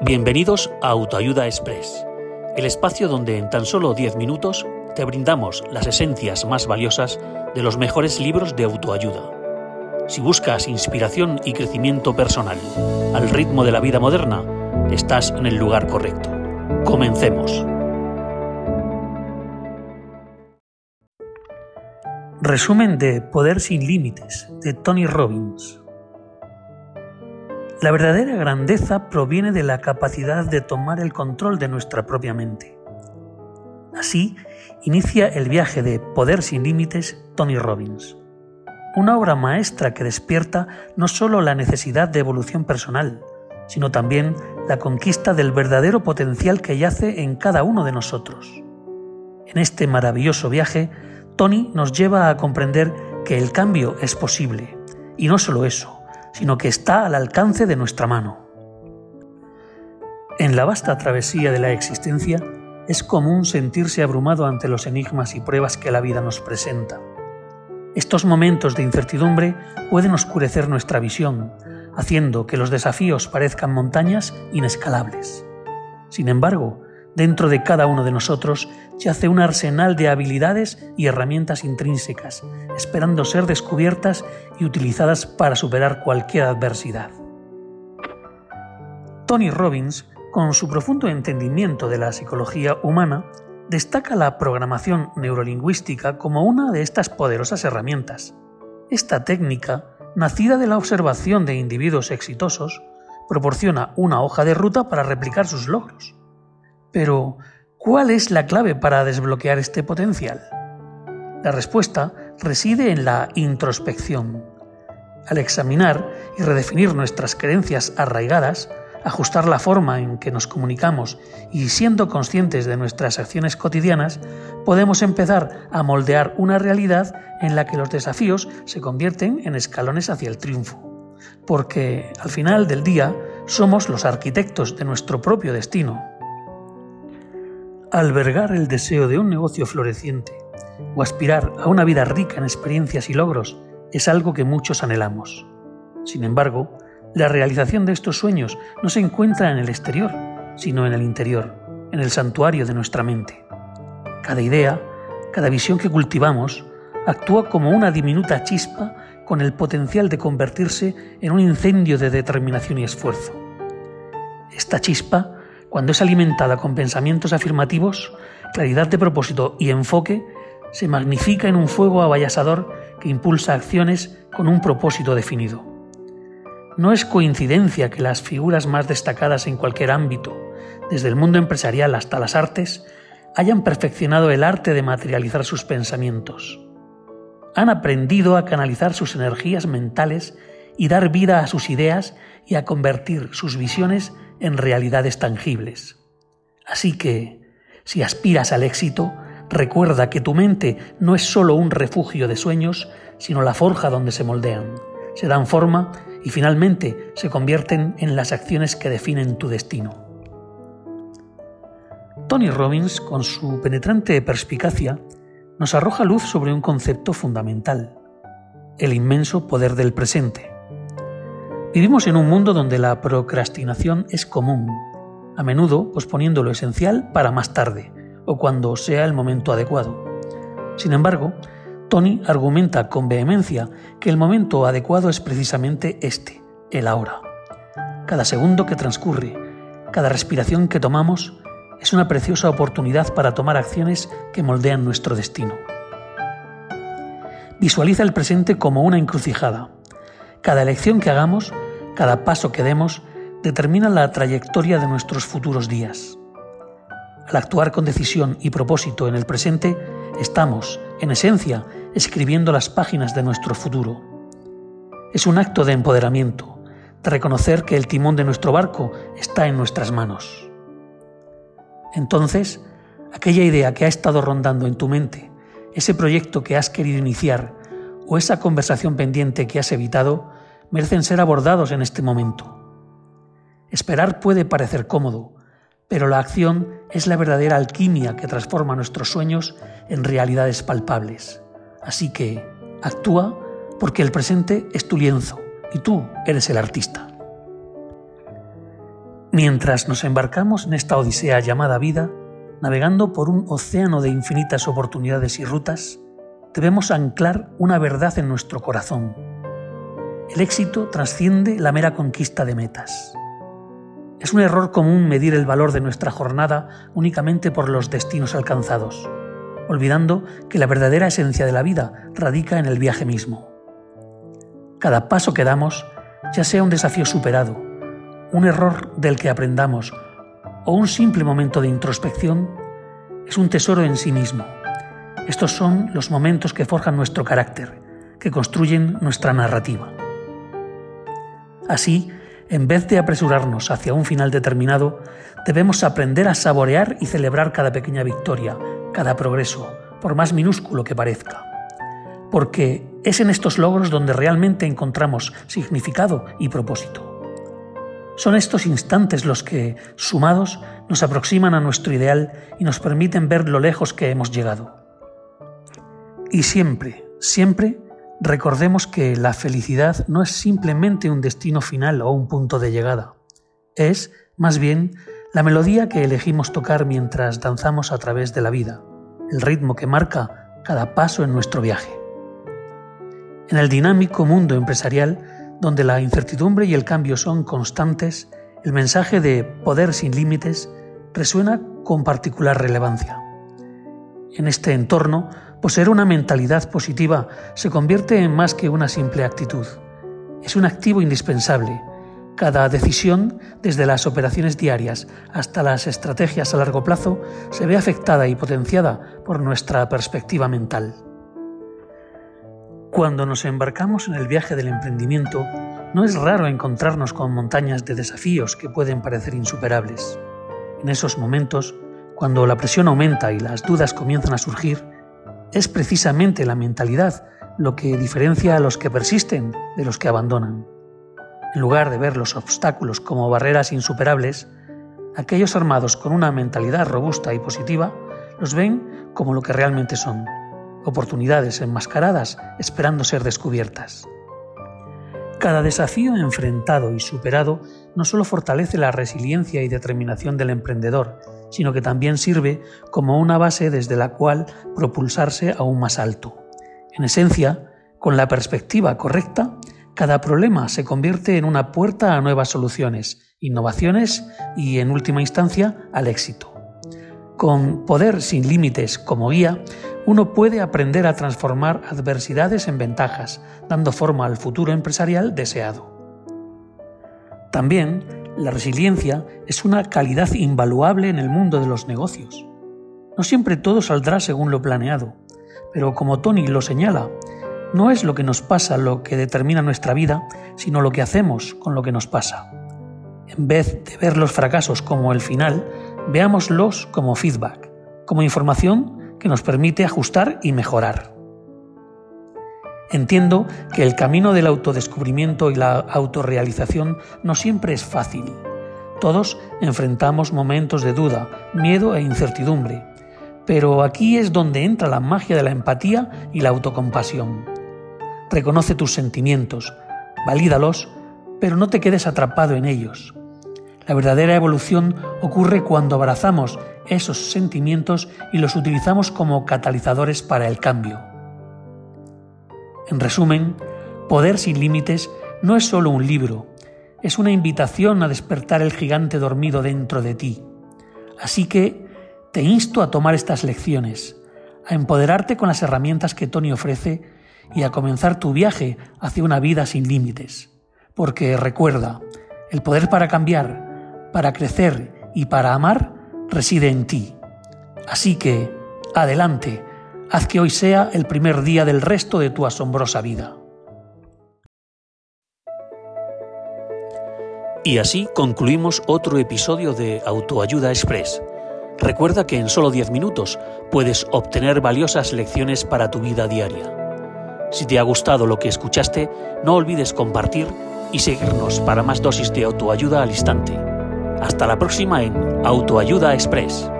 Bienvenidos a Autoayuda Express, el espacio donde en tan solo 10 minutos te brindamos las esencias más valiosas de los mejores libros de autoayuda. Si buscas inspiración y crecimiento personal al ritmo de la vida moderna, estás en el lugar correcto. Comencemos. Resumen de Poder sin Límites de Tony Robbins. La verdadera grandeza proviene de la capacidad de tomar el control de nuestra propia mente. Así inicia el viaje de Poder sin Límites Tony Robbins, una obra maestra que despierta no solo la necesidad de evolución personal, sino también la conquista del verdadero potencial que yace en cada uno de nosotros. En este maravilloso viaje, Tony nos lleva a comprender que el cambio es posible, y no solo eso, sino que está al alcance de nuestra mano. En la vasta travesía de la existencia, es común sentirse abrumado ante los enigmas y pruebas que la vida nos presenta. Estos momentos de incertidumbre pueden oscurecer nuestra visión, haciendo que los desafíos parezcan montañas inescalables. Sin embargo, Dentro de cada uno de nosotros yace un arsenal de habilidades y herramientas intrínsecas, esperando ser descubiertas y utilizadas para superar cualquier adversidad. Tony Robbins, con su profundo entendimiento de la psicología humana, destaca la programación neurolingüística como una de estas poderosas herramientas. Esta técnica, nacida de la observación de individuos exitosos, proporciona una hoja de ruta para replicar sus logros. Pero, ¿cuál es la clave para desbloquear este potencial? La respuesta reside en la introspección. Al examinar y redefinir nuestras creencias arraigadas, ajustar la forma en que nos comunicamos y siendo conscientes de nuestras acciones cotidianas, podemos empezar a moldear una realidad en la que los desafíos se convierten en escalones hacia el triunfo. Porque al final del día somos los arquitectos de nuestro propio destino. Albergar el deseo de un negocio floreciente o aspirar a una vida rica en experiencias y logros es algo que muchos anhelamos. Sin embargo, la realización de estos sueños no se encuentra en el exterior, sino en el interior, en el santuario de nuestra mente. Cada idea, cada visión que cultivamos, actúa como una diminuta chispa con el potencial de convertirse en un incendio de determinación y esfuerzo. Esta chispa cuando es alimentada con pensamientos afirmativos, claridad de propósito y enfoque, se magnifica en un fuego avallasador que impulsa acciones con un propósito definido. No es coincidencia que las figuras más destacadas en cualquier ámbito, desde el mundo empresarial hasta las artes, hayan perfeccionado el arte de materializar sus pensamientos. Han aprendido a canalizar sus energías mentales y dar vida a sus ideas y a convertir sus visiones en realidades tangibles. Así que, si aspiras al éxito, recuerda que tu mente no es solo un refugio de sueños, sino la forja donde se moldean, se dan forma y finalmente se convierten en las acciones que definen tu destino. Tony Robbins, con su penetrante perspicacia, nos arroja luz sobre un concepto fundamental, el inmenso poder del presente. Vivimos en un mundo donde la procrastinación es común, a menudo posponiendo lo esencial para más tarde o cuando sea el momento adecuado. Sin embargo, Tony argumenta con vehemencia que el momento adecuado es precisamente este, el ahora. Cada segundo que transcurre, cada respiración que tomamos, es una preciosa oportunidad para tomar acciones que moldean nuestro destino. Visualiza el presente como una encrucijada, cada elección que hagamos, cada paso que demos, determina la trayectoria de nuestros futuros días. Al actuar con decisión y propósito en el presente, estamos, en esencia, escribiendo las páginas de nuestro futuro. Es un acto de empoderamiento, de reconocer que el timón de nuestro barco está en nuestras manos. Entonces, aquella idea que ha estado rondando en tu mente, ese proyecto que has querido iniciar, o esa conversación pendiente que has evitado merecen ser abordados en este momento. Esperar puede parecer cómodo, pero la acción es la verdadera alquimia que transforma nuestros sueños en realidades palpables. Así que actúa porque el presente es tu lienzo y tú eres el artista. Mientras nos embarcamos en esta odisea llamada vida, navegando por un océano de infinitas oportunidades y rutas, debemos anclar una verdad en nuestro corazón. El éxito trasciende la mera conquista de metas. Es un error común medir el valor de nuestra jornada únicamente por los destinos alcanzados, olvidando que la verdadera esencia de la vida radica en el viaje mismo. Cada paso que damos, ya sea un desafío superado, un error del que aprendamos o un simple momento de introspección, es un tesoro en sí mismo. Estos son los momentos que forjan nuestro carácter, que construyen nuestra narrativa. Así, en vez de apresurarnos hacia un final determinado, debemos aprender a saborear y celebrar cada pequeña victoria, cada progreso, por más minúsculo que parezca. Porque es en estos logros donde realmente encontramos significado y propósito. Son estos instantes los que, sumados, nos aproximan a nuestro ideal y nos permiten ver lo lejos que hemos llegado. Y siempre, siempre, recordemos que la felicidad no es simplemente un destino final o un punto de llegada. Es, más bien, la melodía que elegimos tocar mientras danzamos a través de la vida, el ritmo que marca cada paso en nuestro viaje. En el dinámico mundo empresarial, donde la incertidumbre y el cambio son constantes, el mensaje de poder sin límites resuena con particular relevancia. En este entorno, poseer una mentalidad positiva se convierte en más que una simple actitud. Es un activo indispensable. Cada decisión, desde las operaciones diarias hasta las estrategias a largo plazo, se ve afectada y potenciada por nuestra perspectiva mental. Cuando nos embarcamos en el viaje del emprendimiento, no es raro encontrarnos con montañas de desafíos que pueden parecer insuperables. En esos momentos, cuando la presión aumenta y las dudas comienzan a surgir, es precisamente la mentalidad lo que diferencia a los que persisten de los que abandonan. En lugar de ver los obstáculos como barreras insuperables, aquellos armados con una mentalidad robusta y positiva los ven como lo que realmente son, oportunidades enmascaradas esperando ser descubiertas. Cada desafío enfrentado y superado no solo fortalece la resiliencia y determinación del emprendedor, sino que también sirve como una base desde la cual propulsarse aún más alto. En esencia, con la perspectiva correcta, cada problema se convierte en una puerta a nuevas soluciones, innovaciones y, en última instancia, al éxito. Con poder sin límites como guía, uno puede aprender a transformar adversidades en ventajas, dando forma al futuro empresarial deseado. También, la resiliencia es una calidad invaluable en el mundo de los negocios. No siempre todo saldrá según lo planeado, pero como Tony lo señala, no es lo que nos pasa lo que determina nuestra vida, sino lo que hacemos con lo que nos pasa. En vez de ver los fracasos como el final, veámoslos como feedback, como información que nos permite ajustar y mejorar. Entiendo que el camino del autodescubrimiento y la autorrealización no siempre es fácil. Todos enfrentamos momentos de duda, miedo e incertidumbre, pero aquí es donde entra la magia de la empatía y la autocompasión. Reconoce tus sentimientos, valídalos, pero no te quedes atrapado en ellos. La verdadera evolución ocurre cuando abrazamos esos sentimientos y los utilizamos como catalizadores para el cambio. En resumen, Poder sin Límites no es solo un libro, es una invitación a despertar el gigante dormido dentro de ti. Así que te insto a tomar estas lecciones, a empoderarte con las herramientas que Tony ofrece y a comenzar tu viaje hacia una vida sin límites. Porque recuerda, el poder para cambiar para crecer y para amar reside en ti. Así que, adelante, haz que hoy sea el primer día del resto de tu asombrosa vida. Y así concluimos otro episodio de Autoayuda Express. Recuerda que en solo 10 minutos puedes obtener valiosas lecciones para tu vida diaria. Si te ha gustado lo que escuchaste, no olvides compartir y seguirnos para más dosis de autoayuda al instante. Hasta la próxima en Autoayuda Express.